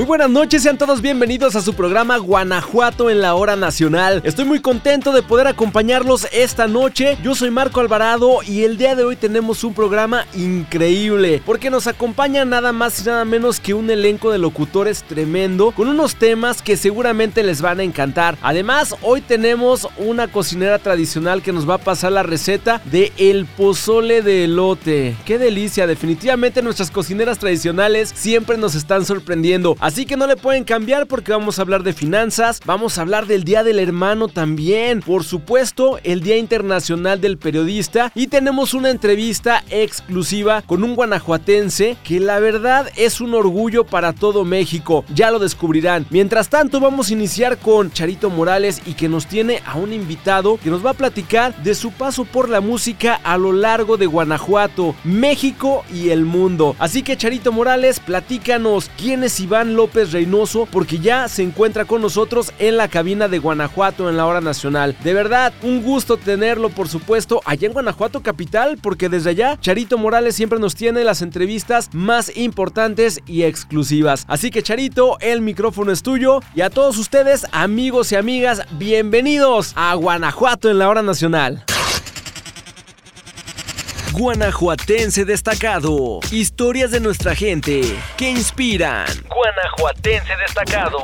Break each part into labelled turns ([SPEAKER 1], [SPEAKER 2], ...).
[SPEAKER 1] Muy buenas noches, sean todos bienvenidos a su programa Guanajuato en la hora nacional. Estoy muy contento de poder acompañarlos esta noche. Yo soy Marco Alvarado y el día de hoy tenemos un programa increíble porque nos acompaña nada más y nada menos que un elenco de locutores tremendo con unos temas que seguramente les van a encantar. Además, hoy tenemos una cocinera tradicional que nos va a pasar la receta de el pozole de elote. Qué delicia, definitivamente nuestras cocineras tradicionales siempre nos están sorprendiendo. Así que no le pueden cambiar porque vamos a hablar de finanzas, vamos a hablar del Día del Hermano también, por supuesto, el Día Internacional del Periodista y tenemos una entrevista exclusiva con un guanajuatense que la verdad es un orgullo para todo México, ya lo descubrirán. Mientras tanto vamos a iniciar con Charito Morales y que nos tiene a un invitado que nos va a platicar de su paso por la música a lo largo de Guanajuato, México y el mundo. Así que Charito Morales, platícanos quién es López Reynoso porque ya se encuentra con nosotros en la cabina de Guanajuato en la hora nacional. De verdad, un gusto tenerlo por supuesto allá en Guanajuato capital porque desde allá Charito Morales siempre nos tiene las entrevistas más importantes y exclusivas. Así que Charito, el micrófono es tuyo y a todos ustedes amigos y amigas, bienvenidos a Guanajuato en la hora nacional. Guanajuatense destacado. Historias de nuestra gente que inspiran. Guanajuatense destacado.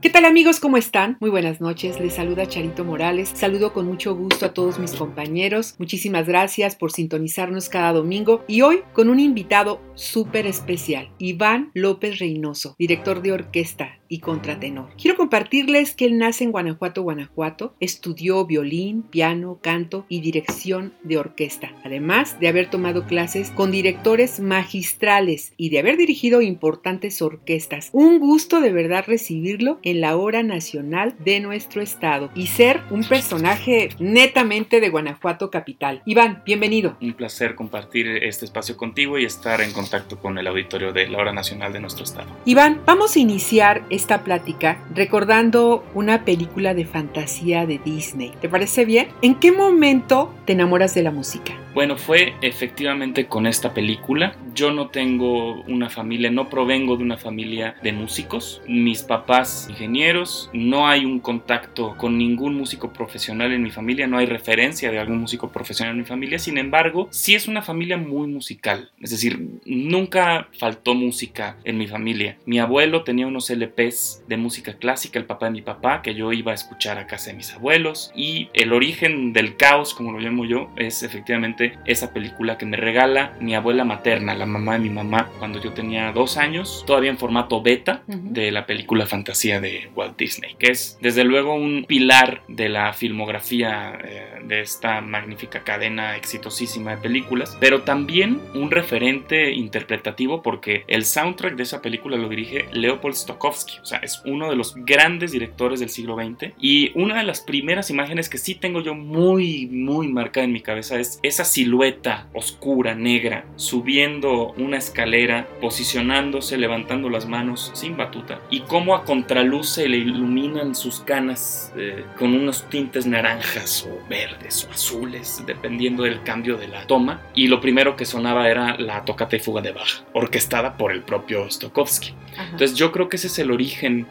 [SPEAKER 2] ¿Qué tal amigos? ¿Cómo están? Muy buenas noches. Les saluda Charito Morales. Saludo con mucho gusto a todos mis compañeros. Muchísimas gracias por sintonizarnos cada domingo y hoy con un invitado súper especial, Iván López Reynoso, director de orquesta y contratenor. Quiero compartirles que él nace en Guanajuato, Guanajuato, estudió violín, piano, canto y dirección de orquesta, además de haber tomado clases con directores magistrales y de haber dirigido importantes orquestas. Un gusto de verdad recibirlo en la hora nacional de nuestro estado y ser un personaje netamente de Guanajuato capital. Iván, bienvenido.
[SPEAKER 3] Un placer compartir este espacio contigo y estar en contacto con el auditorio de la hora nacional de nuestro estado.
[SPEAKER 2] Iván, vamos a iniciar esta plática recordando una película de fantasía de Disney. ¿Te parece bien? ¿En qué momento te enamoras de la música?
[SPEAKER 3] Bueno, fue efectivamente con esta película. Yo no tengo una familia, no provengo de una familia de músicos. Mis papás ingenieros, no hay un contacto con ningún músico profesional en mi familia, no hay referencia de algún músico profesional en mi familia. Sin embargo, sí es una familia muy musical. Es decir, nunca faltó música en mi familia. Mi abuelo tenía unos LPs de música clásica, el papá de mi papá, que yo iba a escuchar a casa de mis abuelos. Y el origen del caos, como lo llamo yo, es efectivamente esa película que me regala mi abuela materna, la mamá de mi mamá, cuando yo tenía dos años, todavía en formato beta de la película Fantasía de Walt Disney, que es desde luego un pilar de la filmografía eh, de esta magnífica cadena exitosísima de películas, pero también un referente interpretativo porque el soundtrack de esa película lo dirige Leopold Stokowski, o sea, es uno de los grandes directores del siglo XX y una de las primeras imágenes que sí tengo yo muy, muy marcada en mi cabeza es esa silueta oscura, negra, subiendo una escalera, posicionándose, levantando las manos sin batuta y cómo a contraluz se le iluminan sus canas eh, con unos tintes naranjas o verdes o azules, dependiendo del cambio de la toma. Y lo primero que sonaba era la tocata y fuga de Bach, orquestada por el propio Stokowski. Entonces yo creo que ese es el origen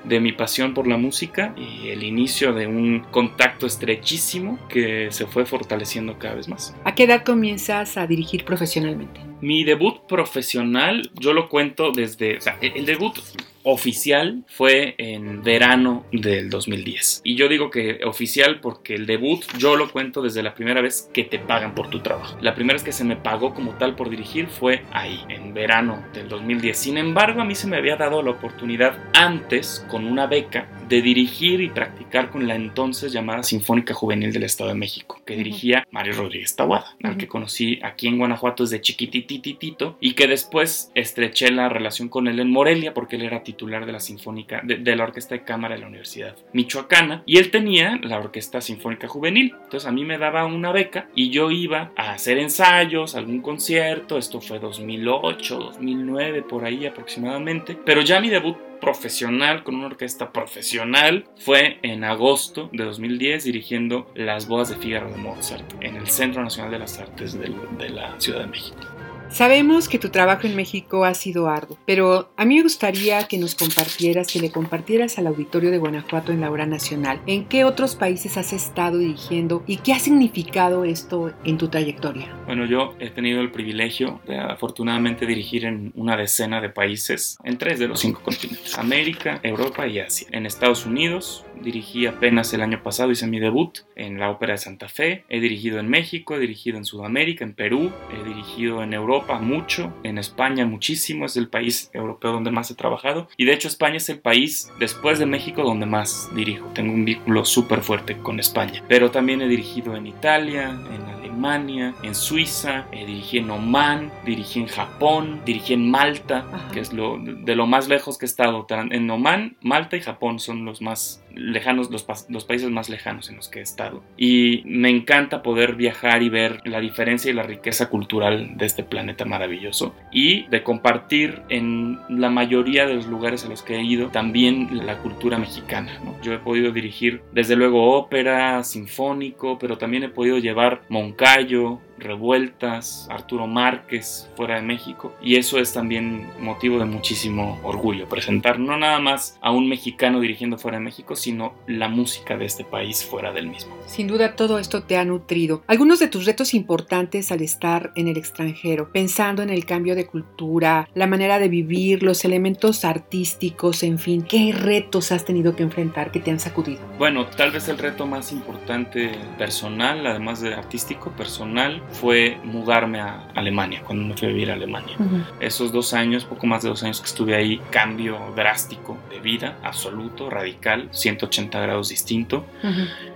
[SPEAKER 3] de mi pasión por la música y el inicio de un contacto estrechísimo que se fue fortaleciendo cada vez más.
[SPEAKER 2] ¿A qué edad comienzas a dirigir profesionalmente?
[SPEAKER 3] Mi debut profesional, yo lo cuento desde, o sea, el debut oficial fue en verano del 2010. Y yo digo que oficial porque el debut yo lo cuento desde la primera vez que te pagan por tu trabajo. La primera vez que se me pagó como tal por dirigir fue ahí, en verano del 2010. Sin embargo, a mí se me había dado la oportunidad antes, con una beca, de dirigir y practicar con la entonces llamada Sinfónica Juvenil del Estado de México, que dirigía Mario Rodríguez Tawada, al que conocí aquí en Guanajuato desde chiquitititito y que después estreché la relación con él en Morelia porque él era titular de la Sinfónica, de, la Orquesta de Cámara de la Universidad Michoacana y él tenía la Orquesta Sinfónica Juvenil. Entonces a mí me daba una beca y yo iba a hacer ensayos, algún concierto, esto fue 2008, 2009, por ahí aproximadamente, pero ya mi debut profesional con una orquesta profesional fue en agosto de 2010 dirigiendo Las Bodas de Fígaro de Mozart en el Centro Nacional de las Artes de, de la Ciudad de México.
[SPEAKER 2] Sabemos que tu trabajo en México ha sido arduo, pero a mí me gustaría que nos compartieras, que le compartieras al auditorio de Guanajuato en la hora nacional, en qué otros países has estado dirigiendo y qué ha significado esto en tu trayectoria.
[SPEAKER 3] Bueno, yo he tenido el privilegio de afortunadamente dirigir en una decena de países, en tres de los cinco continentes, América, Europa y Asia. En Estados Unidos dirigí apenas el año pasado, hice mi debut en la Ópera de Santa Fe, he dirigido en México, he dirigido en Sudamérica, en Perú, he dirigido en Europa, mucho, en España muchísimo, es el país europeo donde más he trabajado y de hecho España es el país después de México donde más dirijo. Tengo un vínculo súper fuerte con España, pero también he dirigido en Italia, en Alemania, en Suiza, eh, dirigí en Oman, dirigí en Japón, dirigí en Malta, que es lo, de lo más lejos que he estado. En Oman, Malta y Japón son los más lejanos, los, los países más lejanos en los que he estado. Y me encanta poder viajar y ver la diferencia y la riqueza cultural de este planeta maravilloso. Y de compartir en la mayoría de los lugares a los que he ido también la cultura mexicana. Yo he podido dirigir desde luego ópera, sinfónico, pero también he podido llevar Moncayo, revueltas, Arturo Márquez fuera de México y eso es también motivo de muchísimo orgullo, presentar no nada más a un mexicano dirigiendo fuera de México, sino la música de este país fuera del mismo.
[SPEAKER 2] Sin duda todo esto te ha nutrido. Algunos de tus retos importantes al estar en el extranjero, pensando en el cambio de cultura, la manera de vivir, los elementos artísticos, en fin, ¿qué retos has tenido que enfrentar que te han sacudido?
[SPEAKER 3] Bueno, tal vez el reto más importante personal, además de artístico, personal, fue mudarme a Alemania, cuando me fui a vivir a Alemania. Esos dos años, poco más de dos años que estuve ahí, cambio drástico de vida, absoluto, radical, 180 grados distinto.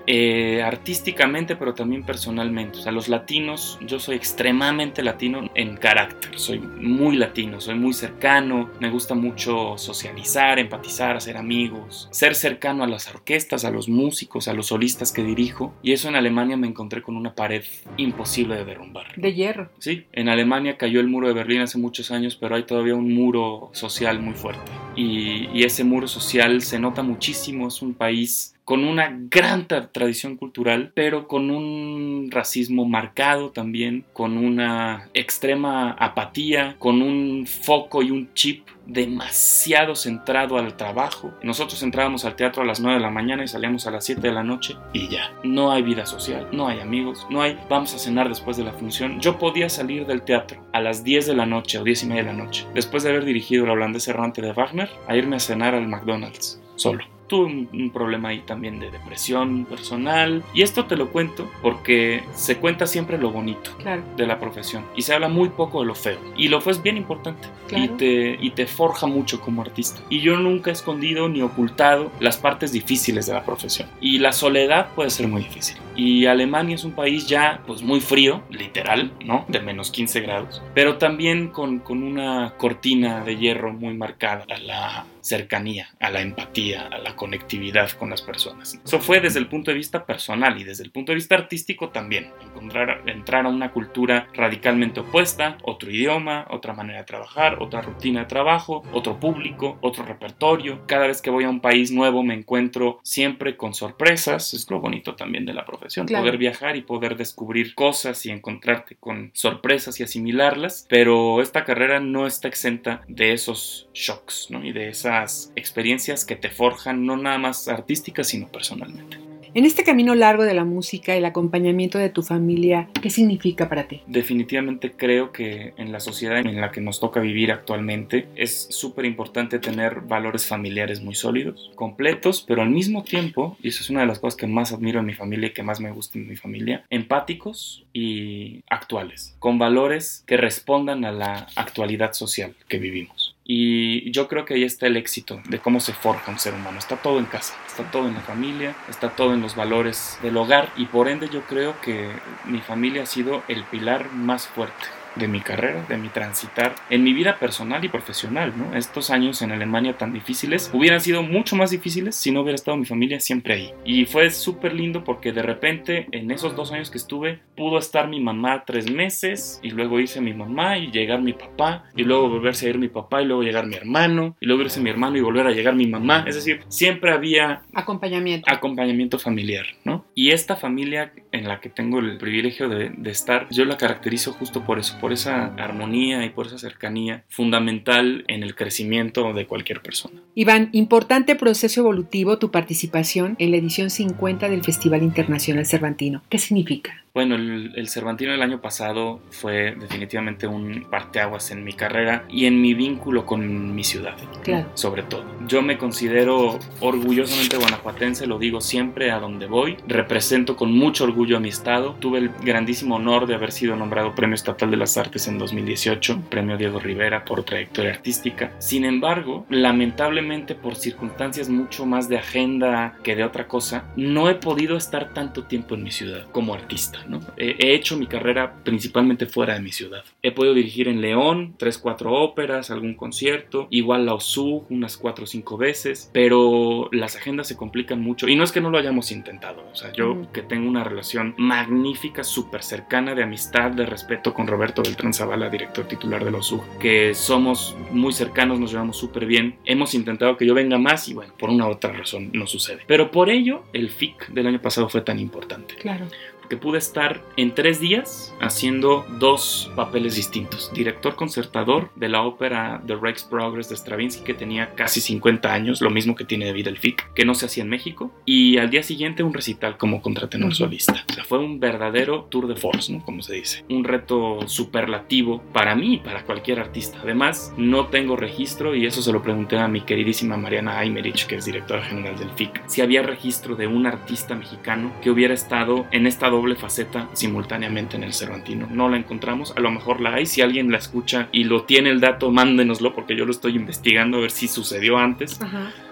[SPEAKER 3] Eh, artísticamente, pero también personalmente. O sea, los latinos, yo soy extremadamente latino en carácter, soy muy latino, soy muy cercano, me gusta mucho socializar, empatizar, hacer amigos, ser cercano a las orquestas, a los músicos, a los solistas que dirijo. Y eso en Alemania me encontré con una pared imposible de derrumbar.
[SPEAKER 2] De hierro.
[SPEAKER 3] Sí, en Alemania cayó el muro de Berlín hace muchos años, pero hay todavía un muro social muy fuerte. Y, ese muro social se nota muchísimo, es un país con una gran tradición cultural, pero con un racismo marcado también, con una extrema apatía, con un foco y un chip demasiado centrado al trabajo. Nosotros entrábamos al teatro a las 9 de la mañana y salíamos a las 7 de la noche y ya. No hay vida social, no hay amigos, no hay vamos a cenar después de la función. Yo podía salir del teatro a las 10 de la noche o 10 y media de la noche, después de haber dirigido la holandés errante de Wagner, a irme a cenar al McDonald's solo tuve un, problema ahí también de depresión personal. Y esto te lo cuento porque se cuenta siempre lo bonito de la profesión y se habla muy poco de lo feo. Y lo fue es bien importante y, te, y te forja mucho como artista. Y yo nunca he escondido ni ocultado las partes difíciles de la profesión. Y la soledad puede ser muy difícil. Y Alemania es un país ya pues muy frío, literal, ¿no? De menos 15 grados. Pero también con, con una cortina de hierro muy marcada a la cercanía, a la empatía, a la conectividad con las personas. Eso fue desde el punto de vista personal y desde el punto de vista artístico también. Encontrar, entrar a una cultura radicalmente opuesta, otro idioma, otra manera de trabajar, otra rutina de trabajo, otro público, otro repertorio. Cada vez que voy a un país nuevo me encuentro siempre con sorpresas. Es lo bonito también de la profesión. Poder viajar y poder descubrir cosas y encontrarte con sorpresas y asimilarlas. Pero esta carrera no está exenta de esos shocks ¿no? y de esa experiencias que te forjan no nada más artísticas, sino personalmente.
[SPEAKER 2] En este camino largo de la música, el acompañamiento de tu familia, ¿qué significa para ti?
[SPEAKER 3] Definitivamente creo que en la sociedad en la que nos toca vivir actualmente es súper importante tener valores familiares muy sólidos, completos, pero al mismo tiempo, y eso es una de las cosas que más admiro en mi familia y que más me gusta en mi familia, empáticos y actuales, con valores que respondan a la actualidad social que vivimos. Y yo creo que ahí está el éxito de cómo se forja un ser humano. Está todo en casa, está todo en la familia, está todo en los valores del hogar y por ende yo creo que mi familia ha sido el pilar más fuerte de mi carrera, de mi transitar en mi vida personal y profesional, ¿no? Estos años en Alemania tan difíciles hubieran sido mucho más difíciles si no hubiera estado mi familia siempre ahí. Y fue súper lindo porque de repente en esos dos años que estuve pudo estar mi mamá tres meses y luego hice mi mamá y llegar mi papá y luego volverse a ir mi papá y luego llegar mi hermano y luego irse mi hermano y volver a llegar mi mamá. Es decir, siempre había
[SPEAKER 2] acompañamiento.
[SPEAKER 3] Acompañamiento familiar, ¿no? Y esta familia en la que tengo el privilegio de, de estar, yo la caracterizo justo por eso, por esa armonía y por esa cercanía fundamental en el crecimiento de cualquier persona.
[SPEAKER 2] Iván, importante proceso evolutivo tu participación en la edición 50 del Festival Internacional Cervantino. ¿Qué significa?
[SPEAKER 3] Bueno, el, Cervantino del año pasado fue definitivamente un parteaguas en mi carrera y en mi vínculo con mi ciudad.
[SPEAKER 2] Claro.
[SPEAKER 3] Sobre todo. Yo me considero orgullosamente guanajuatense, lo digo siempre a donde voy. Represento con mucho orgullo a mi estado. Tuve el grandísimo honor de haber sido nombrado Premio Estatal de las Artes en 2018, Premio Diego Rivera por trayectoria artística. Sin embargo, lamentablemente por circunstancias mucho más de agenda que de otra cosa, no he podido estar tanto tiempo en mi ciudad como artista. He hecho mi carrera principalmente fuera de mi ciudad. He podido dirigir en León tres, cuatro óperas, algún concierto, igual la OSU unas cuatro o cinco veces, pero las agendas se complican mucho y no es que no lo hayamos intentado, o sea, yo que tengo una relación magnífica, súper cercana de amistad, de respeto con Roberto Beltrán Zavala, director titular de la OSU, que somos muy cercanos, nos llevamos súper bien, hemos intentado que yo venga más y bueno, por una u otra razón no sucede. Pero por ello el FIC del año pasado fue tan importante.
[SPEAKER 2] Claro
[SPEAKER 3] que pude estar en tres días haciendo dos papeles distintos. Director concertador de la ópera The Rex Progress de Stravinsky, que tenía casi 50 años, lo mismo que tiene de vida el FIC, que no se hacía en México. Y al día siguiente un recital como contratenor solista. O sea, fue un verdadero tour de force, ¿no? Como se dice. Un reto superlativo para mí y para cualquier artista. Además, no tengo registro y eso se lo pregunté a mi queridísima Mariana Aymerich, que es directora general del FIC, si había registro de un artista mexicano que hubiera estado en esta doble faceta simultáneamente en el Cervantino. No la encontramos, a lo mejor la hay, si alguien la escucha y lo tiene el dato, mándenoslo porque yo lo estoy investigando a ver si sucedió antes.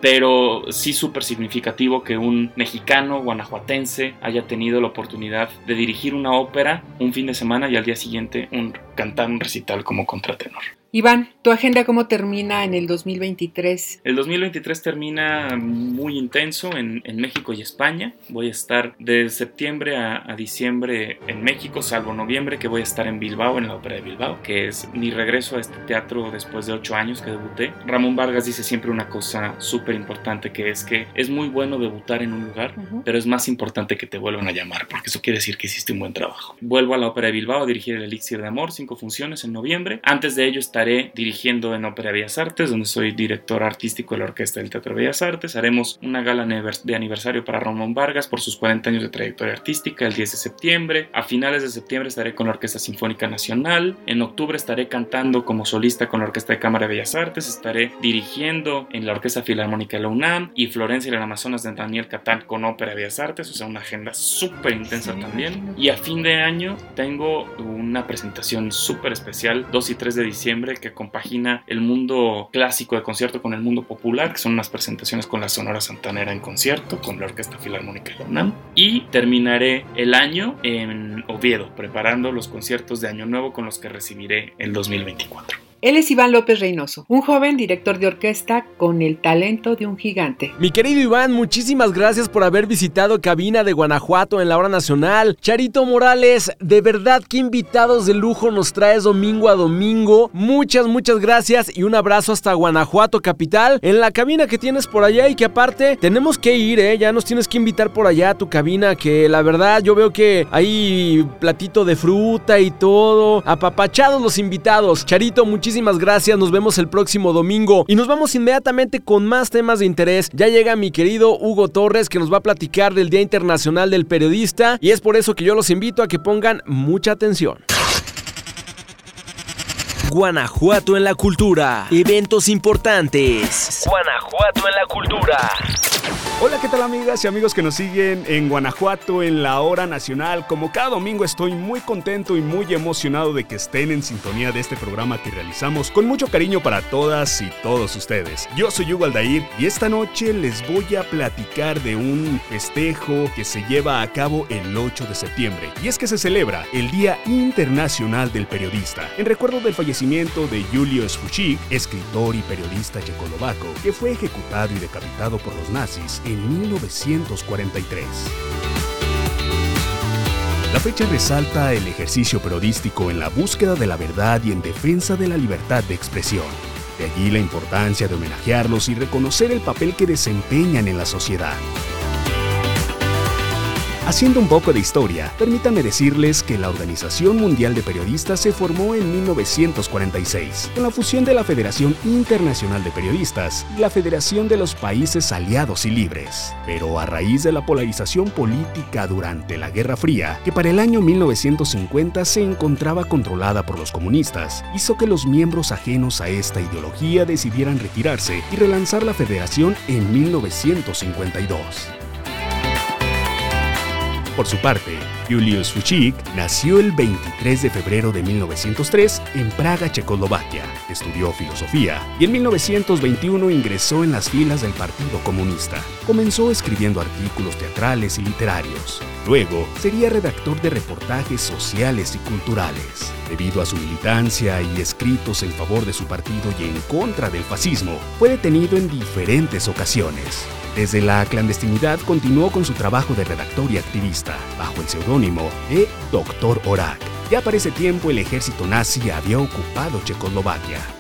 [SPEAKER 3] Pero sí súper significativo que un mexicano guanajuatense haya tenido la oportunidad de dirigir una ópera un fin de semana y al día siguiente un, cantar un recital como contratenor.
[SPEAKER 2] Iván, ¿tu agenda cómo termina en el 2023?
[SPEAKER 3] El 2023 termina muy intenso en, México y España. Voy a estar de septiembre a, diciembre en México, salvo noviembre que voy a estar en Bilbao, en la Ópera de Bilbao, que es mi regreso a este teatro después de ocho años que debuté. Ramón Vargas dice siempre una cosa súper importante que es que es muy bueno debutar en un lugar, pero es más importante que te vuelvan a llamar, porque eso quiere decir que hiciste un buen trabajo. Vuelvo a la Ópera de Bilbao a dirigir el Elixir de Amor, cinco funciones en noviembre. Antes de ello estaré dirigiendo en Ópera Bellas Artes, donde soy director artístico de la Orquesta del Teatro Bellas Artes. Haremos una gala de aniversario para Ramón Vargas por sus 40 años de trayectoria artística el 10 de septiembre. A finales de septiembre estaré con la Orquesta Sinfónica Nacional. En octubre estaré cantando como solista con la Orquesta de Cámara de Bellas Artes. Estaré dirigiendo en la Orquesta Filarmónica de la UNAM y Florencia y el Amazonas de Daniel Catán con Ópera Bellas Artes. O sea, una agenda súper intensa también. Y a fin de año tengo una presentación súper especial, 2 y 3 de diciembre, que compagina el mundo clásico de concierto con el mundo popular, que son unas presentaciones con la Sonora Santanera en concierto, con la Orquesta Filarmónica de UNAM. Y terminaré el año en Oviedo, preparando los conciertos de Año Nuevo con los que recibiré el 2024.
[SPEAKER 2] Él es Iván López Reynoso, un joven director de orquesta con el talento de un gigante.
[SPEAKER 1] Mi querido Iván, muchísimas gracias por haber visitado Cabina de Guanajuato en la hora nacional. Charito Morales, de verdad que invitados de lujo nos traes domingo a domingo. Muchas, muchas gracias y un abrazo hasta Guanajuato capital, en la cabina que tienes por allá y que aparte tenemos que ir, ¿eh? Ya nos tienes que invitar por allá a tu cabina, que la verdad yo veo que hay platito de fruta y todo. Apapachados los invitados. Charito, muchísimas muchísimas gracias, nos vemos el próximo domingo y nos vamos inmediatamente con más temas de interés. Ya llega mi querido Hugo Torres que nos va a platicar del Día Internacional del Periodista y es por eso que yo los invito a que pongan mucha atención. Guanajuato en la cultura. Eventos importantes. Guanajuato en la cultura.
[SPEAKER 4] Hola, ¿qué tal amigas y amigos que nos siguen en Guanajuato en la hora nacional? Como cada domingo estoy muy contento y muy emocionado de que estén en sintonía de este programa que realizamos con mucho cariño para todas y todos ustedes. Yo soy Hugo Aldair y esta noche les voy a platicar de un festejo que se lleva a cabo el 8 de septiembre y es que se celebra el Día Internacional del Periodista en recuerdo del fallecimiento de Julio Sfuchik, escritor y periodista checoslovaco que fue ejecutado y decapitado por los nazis en 1943. La fecha resalta el ejercicio periodístico en la búsqueda de la verdad y en defensa de la libertad de expresión. De allí la importancia de homenajearlos y reconocer el papel que desempeñan en la sociedad. Haciendo un poco de historia, permítanme decirles que la Organización Mundial de Periodistas se formó en 1946, con la fusión de la Federación Internacional de Periodistas y la Federación de los Países Aliados y Libres. Pero a raíz de la polarización política durante la Guerra Fría, que para el año 1950 se encontraba controlada por los comunistas, hizo que los miembros ajenos a esta ideología decidieran retirarse y relanzar la federación en 1952. Por su parte, Julius Fuchik nació el 23 de febrero de 1903 en Praga, Checoslovaquia. Estudió filosofía y en 1921 ingresó en las filas del Partido Comunista. Comenzó escribiendo artículos teatrales y literarios. Luego sería redactor de reportajes sociales y culturales. Debido a su militancia y escritos en favor de su partido y en contra del fascismo, fue detenido en diferentes ocasiones. Desde la clandestinidad continuó con su trabajo de redactor y activista, bajo el seudónimo de Dr. Orak. Ya para ese tiempo el ejército nazi había ocupado Checoslovaquia.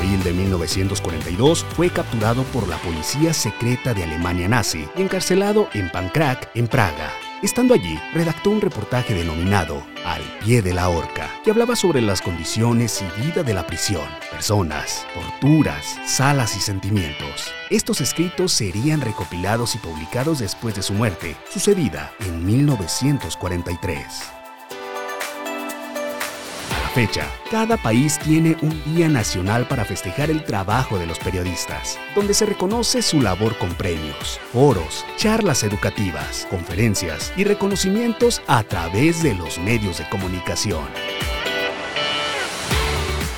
[SPEAKER 4] Abril de 1942 fue capturado por la policía secreta de Alemania nazi y encarcelado en Pankrak, en Praga. Estando allí, redactó un reportaje denominado Al pie de la horca, que hablaba sobre las condiciones y vida de la prisión, personas, torturas, salas y sentimientos. Estos escritos serían recopilados y publicados después de su muerte, sucedida en 1943 fecha, cada país tiene un día nacional para festejar el trabajo de los periodistas, donde se reconoce su labor con premios, foros, charlas educativas, conferencias y reconocimientos a través de los medios de comunicación.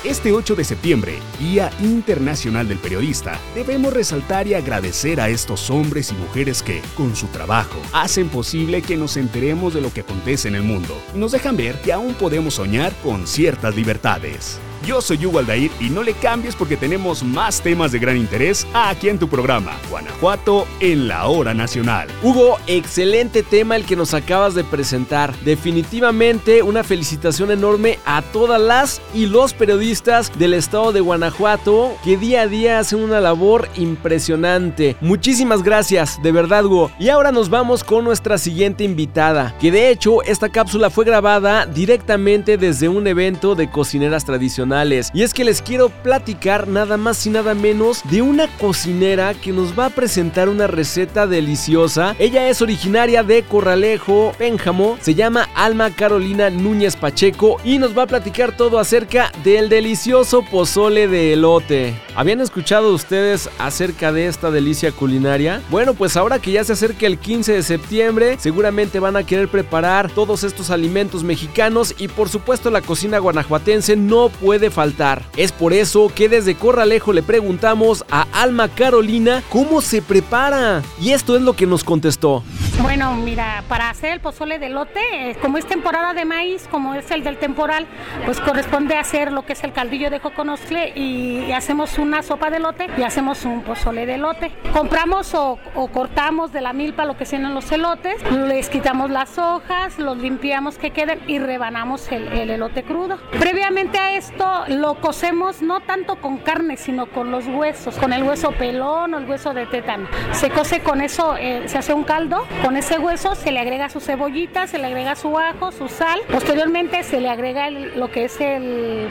[SPEAKER 4] Este 8 de septiembre, Día Internacional del Periodista, debemos resaltar y agradecer a estos hombres y mujeres que, con su trabajo, hacen posible que nos enteremos de lo que acontece en el mundo y nos dejan ver que aún podemos soñar con ciertas libertades. Yo soy Hugo Aldair y no le cambies porque tenemos más temas de gran interés aquí en tu programa, Guanajuato en la hora nacional.
[SPEAKER 1] Hugo, excelente tema el que nos acabas de presentar. Definitivamente una felicitación enorme a todas las y los periodistas del estado de Guanajuato que día a día hacen una labor impresionante. Muchísimas gracias, de verdad Hugo. Y ahora nos vamos con nuestra siguiente invitada, que de hecho esta cápsula fue grabada directamente desde un evento de cocineras tradicionales y es que les quiero platicar nada más y nada menos de una cocinera que nos va a presentar una receta deliciosa. Ella es originaria de Corralejo, Pénjamo. Se llama Alma Carolina Núñez Pacheco y nos va a platicar todo acerca del delicioso pozole de elote. ¿Habían escuchado ustedes acerca de esta delicia culinaria? Bueno, pues ahora que ya se acerca el 15 de septiembre, seguramente van a querer preparar todos estos alimentos mexicanos y por supuesto la cocina guanajuatense no puede faltar. Es por eso que desde Corralejo le preguntamos a Alma Carolina cómo se prepara. Y esto es lo que nos contestó.
[SPEAKER 5] Bueno, mira, para hacer el pozole de lote, eh, como es temporada de maíz, como es el del temporal, pues corresponde hacer lo que es el caldillo de joconostle y, hacemos una sopa de lote y hacemos un pozole de lote. Compramos o, cortamos de la milpa lo que sean los elotes, les quitamos las hojas, los limpiamos que queden y rebanamos el elote crudo. Previamente a esto lo cocemos no tanto con carne, sino con los huesos, con el hueso pelón o el hueso de tétano. Se cose con eso, eh, se hace un caldo, con ese hueso se le agrega su cebollita, se le agrega su ajo, su sal. Posteriormente se le agrega lo que es el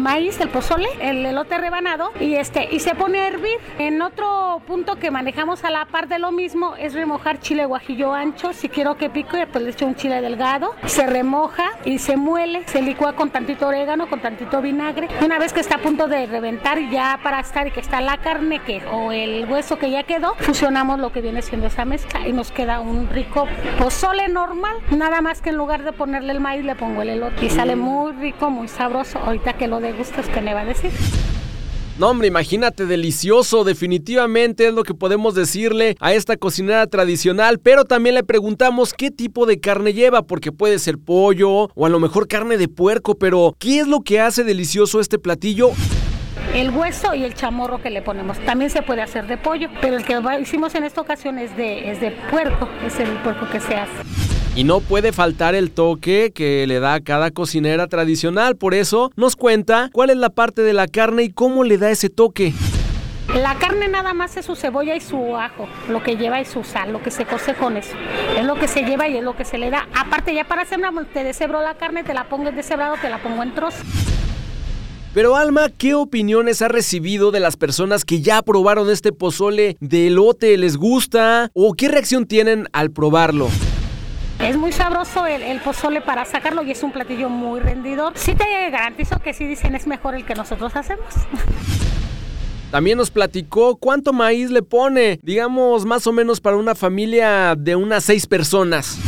[SPEAKER 5] maíz, el pozole, el elote rebanado y este y se pone a hervir. En otro punto que manejamos a la par de lo mismo es remojar chile guajillo ancho. Si quiero que pique, pues le echo un chile delgado. Se remoja y se muele, se licúa con tantito orégano, con tantito vino vinagre. Una vez que está a punto de reventar, ya para estar y que está la carne que, o el hueso que ya quedó, fusionamos lo que viene siendo esa mezcla y nos queda un rico pozole normal. Nada más que en lugar de ponerle el maíz, le pongo el elote. Y sale muy rico, muy sabroso. Ahorita que lo degustas, ¿qué me va a decir?
[SPEAKER 1] No, hombre, imagínate, delicioso. Definitivamente es lo que podemos decirle a esta cocinera tradicional. Pero también le preguntamos qué tipo de carne lleva, porque puede ser pollo o a lo mejor carne de puerco. Pero, ¿qué es lo que hace delicioso este platillo?
[SPEAKER 5] el hueso y el chamorro que le ponemos. También se puede hacer de pollo, pero el que hicimos en esta ocasión es de, es de puerco, es el puerco que se hace.
[SPEAKER 1] Y no puede faltar el toque que le da a cada cocinera tradicional, por eso nos cuenta cuál es la parte de la carne y cómo le da ese toque.
[SPEAKER 5] La carne nada más es su cebolla y su ajo, lo que lleva y su sal, lo que se cose con eso. Es lo que se lleva y es lo que se le da. Aparte ya para hacer una, te deshebro la carne, te la pongo en deshebrado, te la pongo en trozos.
[SPEAKER 1] Pero Alma, ¿qué opiniones ha recibido de las personas que ya probaron este pozole de elote? ¿Les gusta? ¿O qué reacción tienen al probarlo?
[SPEAKER 5] Es muy sabroso el, pozole para sacarlo y es un platillo muy rendidor. Sí te garantizo que sí dicen es mejor el que nosotros hacemos.
[SPEAKER 1] También nos platicó cuánto maíz le pone, digamos más o menos para una familia de unas seis personas.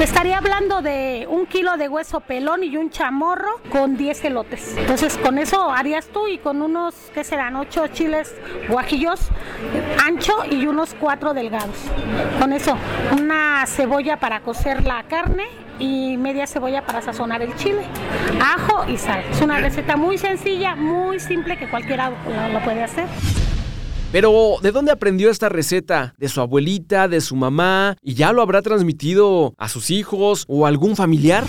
[SPEAKER 5] Estaría hablando de un kilo de hueso pelón y un chamorro con 10 elotes. Entonces con eso harías tú y con unos, ¿qué serán? 8 chiles guajillos ancho y unos 4 delgados. Con eso, una cebolla para cocer la carne y media cebolla para sazonar el chile, ajo y sal. Es una receta muy sencilla, muy simple que cualquiera lo puede hacer.
[SPEAKER 1] Pero, ¿de dónde aprendió esta receta? ¿De su abuelita, de su mamá? ¿Y ya lo habrá transmitido a sus hijos o a algún familiar?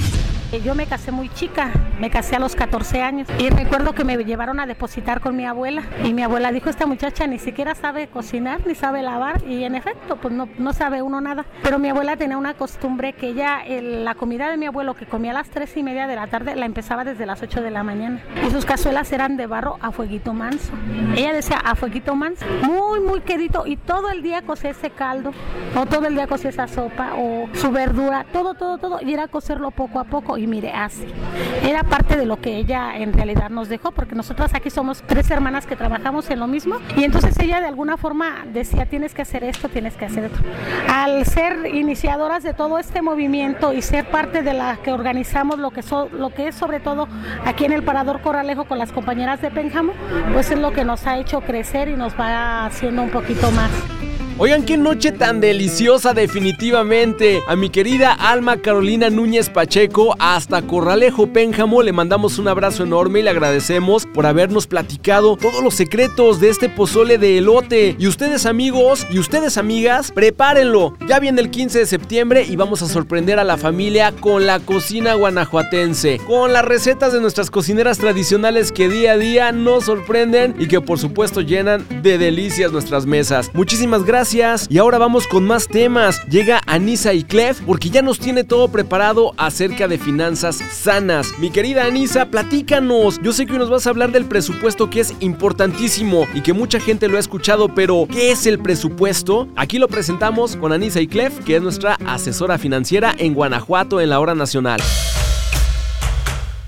[SPEAKER 5] Eh, yo me casé muy chica, me casé a los 14 años y recuerdo que me llevaron a depositar con mi abuela y mi abuela dijo, esta muchacha ni siquiera sabe cocinar ni sabe lavar y en efecto, pues no, no sabe uno nada. Pero mi abuela tenía una costumbre que ella, la comida de mi abuelo que comía a las 3 y media de la tarde, la empezaba desde las 8 de la mañana y sus cazuelas eran de barro a fueguito manso. Ella decía a fueguito manso, muy, muy quedito y todo el día cocía ese caldo o todo el día cocía esa sopa o su verdura, todo, todo, todo y era cocerlo poco a poco y mire, así. Era parte de lo que ella en realidad nos dejó, porque nosotras aquí somos tres hermanas que trabajamos en lo mismo y entonces ella de alguna forma decía, tienes que hacer esto, tienes que hacer esto. Al ser iniciadoras de todo este movimiento y ser parte de la que organizamos lo que, lo que es sobre todo aquí en el Parador Corralejo con las compañeras de Pénjamo, pues es lo que nos ha hecho crecer y nos va haciendo un poquito más.
[SPEAKER 1] Oigan, qué noche tan deliciosa definitivamente. A mi querida Alma Carolina Núñez Pacheco hasta Corralejo Pénjamo le mandamos un abrazo enorme y le agradecemos por habernos platicado todos los secretos de este pozole de elote. Y ustedes amigos y ustedes amigas, prepárenlo. Ya viene el 15 de septiembre y vamos a sorprender a la familia con la cocina guanajuatense, con las recetas de nuestras cocineras tradicionales que día a día nos sorprenden y que por supuesto llenan de delicias nuestras mesas. Muchísimas gracias y ahora vamos con más temas. Llega Anisa y Clef porque ya nos tiene todo preparado acerca de finanzas sanas. Mi querida Anisa, platícanos. Yo sé que hoy nos vas a hablar del presupuesto que es importantísimo y que mucha gente lo ha escuchado, pero ¿qué es el presupuesto? Aquí lo presentamos con Anisa y Clef, que es nuestra asesora financiera en Guanajuato en la hora nacional.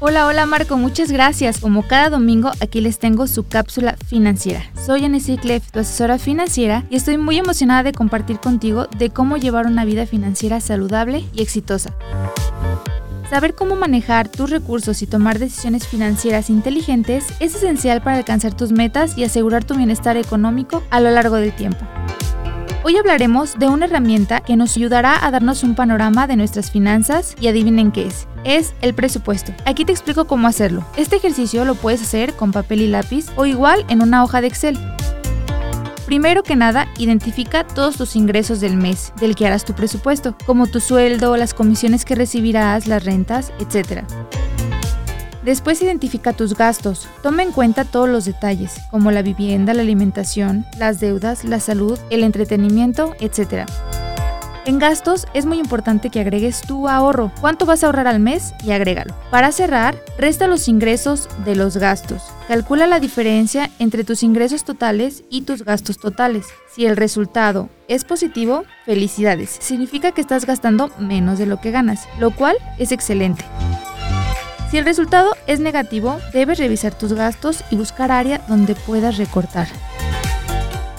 [SPEAKER 6] Hola, hola Marco, muchas gracias. Como cada domingo, aquí les tengo su cápsula financiera. Soy Annecy Clef, tu asesora financiera, y estoy muy emocionada de compartir contigo de cómo llevar una vida financiera saludable y exitosa. Saber cómo manejar tus recursos y tomar decisiones financieras inteligentes es esencial para alcanzar tus metas y asegurar tu bienestar económico a lo largo del tiempo. Hoy hablaremos de una herramienta que nos ayudará a darnos un panorama de nuestras finanzas y adivinen qué es. Es el presupuesto. Aquí te explico cómo hacerlo. Este ejercicio lo puedes hacer con papel y lápiz o igual en una hoja de Excel. Primero que nada, identifica todos tus ingresos del mes, del que harás tu presupuesto, como tu sueldo, las comisiones que recibirás, las rentas, etc. Después identifica tus gastos. Toma en cuenta todos los detalles, como la vivienda, la alimentación, las deudas, la salud, el entretenimiento, etc. En gastos es muy importante que agregues tu ahorro. ¿Cuánto vas a ahorrar al mes? Y agrégalo. Para cerrar, resta los ingresos de los gastos. Calcula la diferencia entre tus ingresos totales y tus gastos totales. Si el resultado es positivo, felicidades. Significa que estás gastando menos de lo que ganas, lo cual es excelente. Si el resultado es negativo, debes revisar tus gastos y buscar área donde puedas recortar.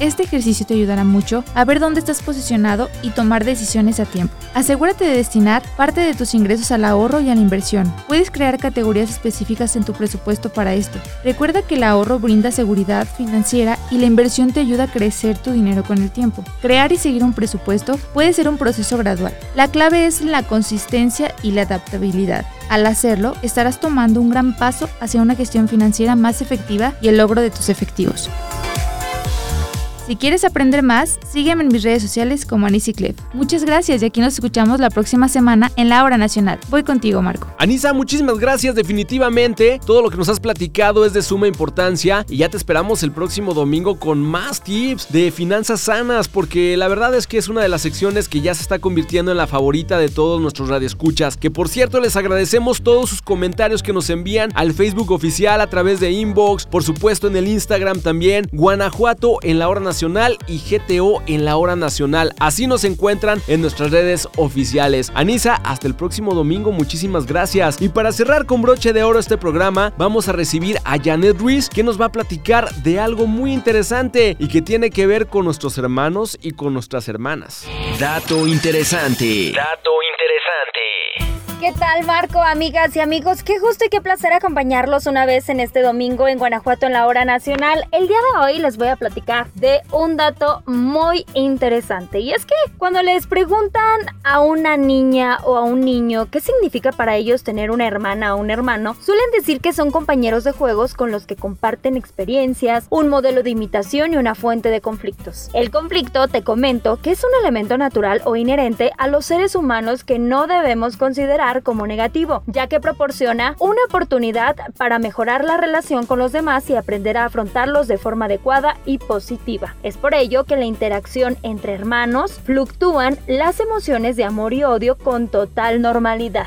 [SPEAKER 6] Este ejercicio te ayudará mucho a ver dónde estás posicionado y tomar decisiones a tiempo. Asegúrate de destinar parte de tus ingresos al ahorro y a la inversión. Puedes crear categorías específicas en tu presupuesto para esto. Recuerda que el ahorro brinda seguridad financiera y la inversión te ayuda a crecer tu dinero con el tiempo. Crear y seguir un presupuesto puede ser un proceso gradual. La clave es la consistencia y la adaptabilidad. Al hacerlo, estarás tomando un gran paso hacia una gestión financiera más efectiva y el logro de tus efectivos. Si quieres aprender más, sígueme en mis redes sociales como Anisi Clef. Muchas gracias y aquí nos escuchamos la próxima semana en la hora nacional. Voy contigo, Marco.
[SPEAKER 1] Anisa, muchísimas gracias. Definitivamente, todo lo que nos has platicado es de suma importancia y ya te esperamos el próximo domingo con más tips de finanzas sanas, porque la verdad es que es una de las secciones que ya se está convirtiendo en la favorita de todos nuestros radioescuchas. Que por cierto, les agradecemos todos sus comentarios que nos envían al Facebook oficial a través de inbox, por supuesto en el Instagram también, Guanajuato en la hora nacional y GTO en la hora nacional. Así nos encuentran en nuestras redes oficiales. Anisa, hasta el próximo domingo, muchísimas gracias. Y para cerrar con broche de oro este programa, vamos a recibir a Janet Ruiz, que nos va a platicar de algo muy interesante y que tiene que ver con nuestros hermanos y con nuestras hermanas.
[SPEAKER 7] Dato interesante. Dato interesante.
[SPEAKER 8] ¿Qué tal Marco, amigas y amigos? Qué gusto y qué placer acompañarlos una vez en este domingo en Guanajuato en la hora nacional. El día de hoy les voy a platicar de un dato muy interesante y es que cuando les preguntan a una niña o a un niño qué significa para ellos tener una hermana o un hermano, suelen decir que son compañeros de juegos con los que comparten experiencias, un modelo de imitación y una fuente de conflictos. El conflicto, te comento, que es un elemento natural o inherente a los seres humanos que no debemos considerar como negativo, ya que proporciona una oportunidad para mejorar la relación con los demás y aprender a afrontarlos de forma adecuada y positiva. Es por ello que la interacción entre hermanos fluctúan las emociones de amor y odio con total normalidad.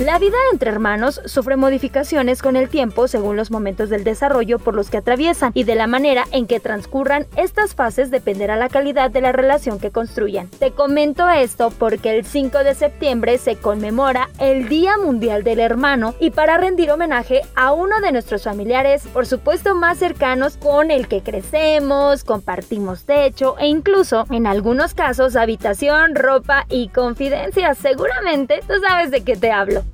[SPEAKER 8] La vida entre hermanos sufre modificaciones con el tiempo según los momentos del desarrollo por los que atraviesan y de la manera en que transcurran estas fases dependerá la calidad de la relación que construyan. Te comento esto porque el 5 de septiembre se conmemora el Día Mundial del Hermano y para rendir homenaje a uno de nuestros familiares, por supuesto más cercanos con el que crecemos, compartimos techo e incluso en algunos casos habitación, ropa y confidencias. Seguramente tú sabes de qué te hablo.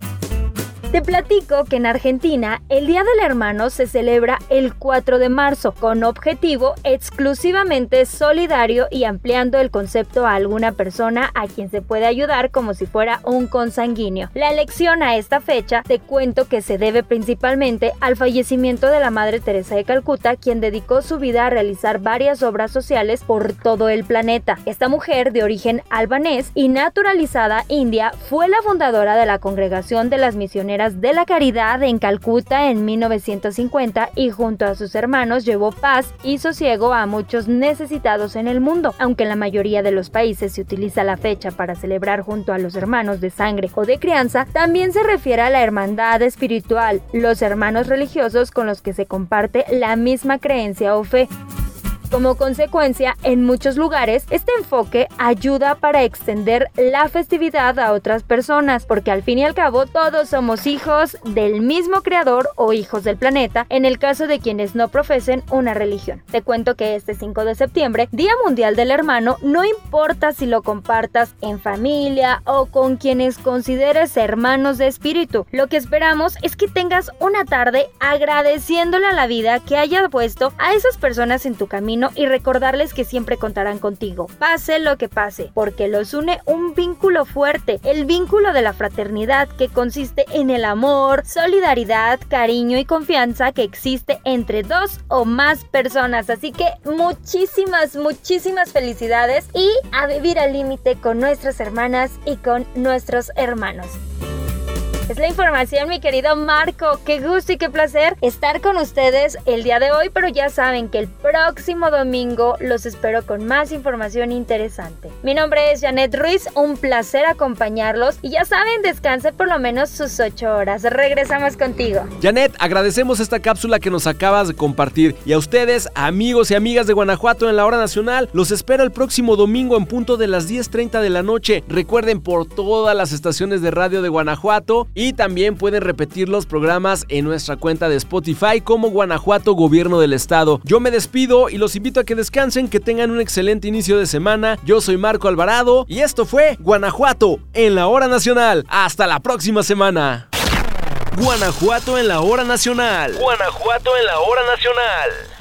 [SPEAKER 8] Te platico que en Argentina el Día del Hermano se celebra el 4 de marzo con objetivo exclusivamente solidario y ampliando el concepto a alguna persona a quien se puede ayudar como si fuera un consanguíneo. La elección a esta fecha te cuento que se debe principalmente al fallecimiento de la Madre Teresa de Calcuta, quien dedicó su vida a realizar varias obras sociales por todo el planeta. Esta mujer de origen albanés y naturalizada india fue la fundadora de la Congregación de las Misioneras de la Caridad en Calcuta en 1950 y junto a sus hermanos llevó paz y sosiego a muchos necesitados en el mundo. Aunque en la mayoría de los países se utiliza la fecha para celebrar junto a los hermanos de sangre o de crianza, también se refiere a la hermandad espiritual, los hermanos religiosos con los que se comparte la misma creencia o fe. Como consecuencia, en muchos lugares, este enfoque ayuda para extender la festividad a otras personas, porque al fin y al cabo todos somos hijos del mismo creador o hijos del planeta, en el caso de quienes no profesen una religión. Te cuento que este 5 de septiembre, Día Mundial del Hermano, no importa si lo compartas en familia o con quienes consideres hermanos de espíritu, lo que esperamos es que tengas una tarde agradeciéndole a la vida que haya puesto a esas personas en tu camino y recordarles que siempre contarán contigo, pase lo que pase, porque los une un vínculo fuerte, el vínculo de la fraternidad que consiste en el amor, solidaridad, cariño y confianza que existe entre dos o más personas. Así que muchísimas, muchísimas felicidades y a vivir al límite con nuestras hermanas y con nuestros hermanos. Es la información, mi querido Marco. Qué gusto y qué placer estar con ustedes el día de hoy, pero ya saben que el próximo domingo los espero con más información interesante. Mi nombre es Janet Ruiz, un placer acompañarlos y ya saben, descanse por lo menos sus 8 horas. Regresamos contigo.
[SPEAKER 1] Janet, agradecemos esta cápsula que nos acabas de compartir y a ustedes, amigos y amigas de Guanajuato en la hora nacional, los espero el próximo domingo en punto de las 10.30 de la noche. Recuerden por todas las estaciones de radio de Guanajuato y también pueden repetir los programas en nuestra cuenta de Spotify como Guanajuato Gobierno del Estado. Yo me despido y los invito a que descansen, que tengan un excelente inicio de semana. Yo soy Marco Alvarado y esto fue Guanajuato en la hora nacional. Hasta la próxima semana.
[SPEAKER 7] Guanajuato en la hora nacional. Guanajuato en la hora nacional.